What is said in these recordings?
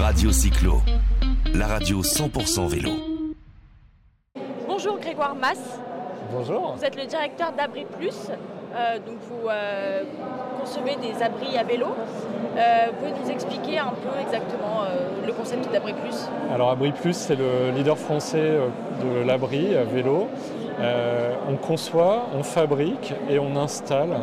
Radio Cyclo, la radio 100% vélo. Bonjour Grégoire Mass, Bonjour. vous êtes le directeur d'Abri Plus, euh, donc vous euh, concevez des abris à vélo. Euh, vous pouvez nous expliquer un peu exactement euh, le concept d'Abri Plus? Alors Abri Plus, c'est le leader français euh, de l'abri à vélo. Euh, on conçoit, on fabrique et on installe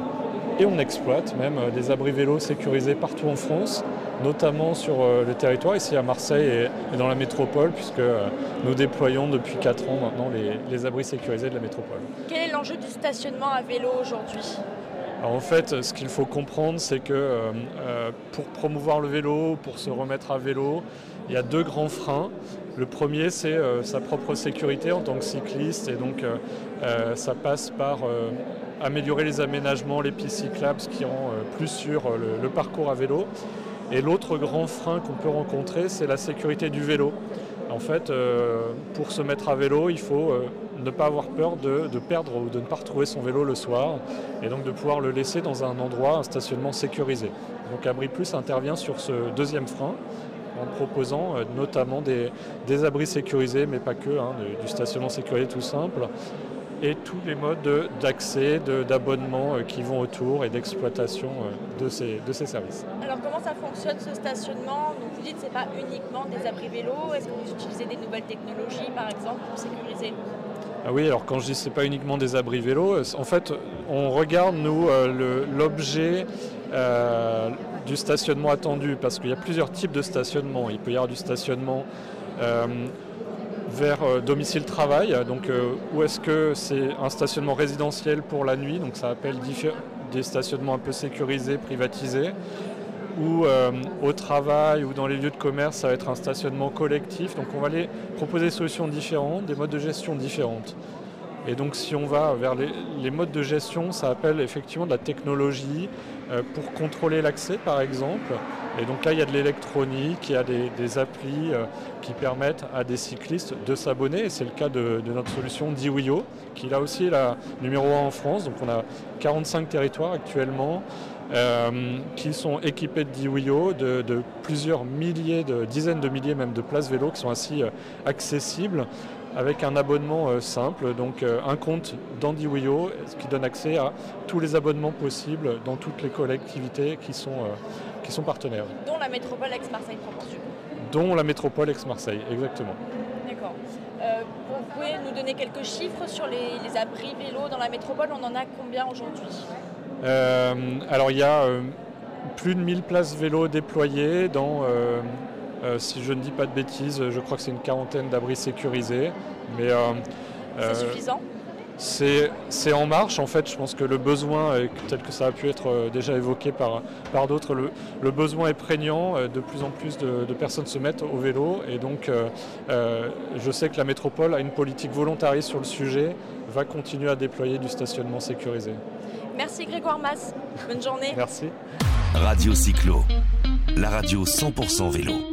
et on exploite même euh, des abris vélos sécurisés partout en France, notamment sur euh, le territoire ici à Marseille et, dans la métropole, puisque euh, nous déployons depuis 4 ans maintenant les, les abris sécurisés de la métropole. Quel est l'enjeu du stationnement à vélo aujourd'hui? Alors en fait, ce qu'il faut comprendre, c'est que euh, pour promouvoir le vélo, pour se remettre à vélo, il y a deux grands freins. Le premier, c'est euh, sa propre sécurité en tant que cycliste, et donc euh, ça passe par améliorer les aménagements, les pistes cyclables, ce qui rend plus sûr le, le parcours à vélo. Et l'autre grand frein qu'on peut rencontrer, c'est la sécurité du vélo. En fait, euh, pour se mettre à vélo, il faut euh, ne pas avoir peur de, perdre ou de ne pas retrouver son vélo le soir, et donc de pouvoir le laisser dans un endroit, un stationnement sécurisé. Donc Abri Plus intervient sur ce deuxième frein en proposant euh, notamment des, abris sécurisés, mais pas que, hein, du stationnement sécurisé tout simple, et tous les modes de- d'accès, d'abonnement euh, qui vont autour et d'exploitation euh, de ces, de ces services. Alors comment ça fonctionne ce stationnement? Donc vous dites que ce n'est pas uniquement des abris vélo, est-ce que vous utilisez des nouvelles technologies par exemple pour sécuriser Ah oui, alors quand je dis c'est pas uniquement des abris vélos, euh, en fait on regarde nous l'objet euh, du stationnement attendu parce qu'il y a plusieurs types de stationnement. Il peut y avoir du stationnement euh, vers euh, domicile travail, donc euh, où est-ce que c'est un stationnement résidentiel pour la nuit, donc ça appelle des stationnements un peu sécurisés, privatisés ou euh, au travail ou dans les lieux de commerce, ça va être un stationnement collectif. Donc on va aller proposer des solutions différentes, des modes de gestion différentes. Et donc si on va vers les, les modes de gestion, ça appelle effectivement de la technologie euh, pour contrôler l'accès par exemple. Et donc là il y a de l'électronique, il y a des, des applis euh, qui permettent à des cyclistes de s'abonner. Et c'est le cas de, de notre solution Diwio, qui là aussi est la numéro 1 en France. Donc on a 45 territoires actuellement euh, qui sont équipés de Diwio, de, de plusieurs milliers, de dizaines de milliers même de places vélo qui sont ainsi euh, accessibles avec un abonnement euh, simple, donc un compte dans Diwio, ce qui donne accès à tous les abonnements possibles dans toutes les collectivités qui sont, qui sont partenaires, Dont la métropole Aix-Marseille-Provence dont la métropole Aix-Marseille, exactement. Pouvez nous donner quelques chiffres sur les, les abris vélo dans la métropole? On en a combien aujourd'hui? Euh, alors il y a euh, plus de 1000 places vélo déployées dans, euh, si je ne dis pas de bêtises, je crois que c'est une quarantaine d'abris sécurisés. Mais C'est suffisant? C'est c'est en marche. En fait, je pense que le besoin, euh, tel que ça a pu être euh, déjà évoqué par, par d'autres, le, le besoin est prégnant. Euh, De plus en plus de, de personnes se mettent au vélo. Et donc, euh, je sais que la métropole a une politique volontariste sur le sujet, va continuer à déployer du stationnement sécurisé. Merci Grégoire Mass. Bonne journée. Merci. Radio Cyclo, la radio 100% vélo.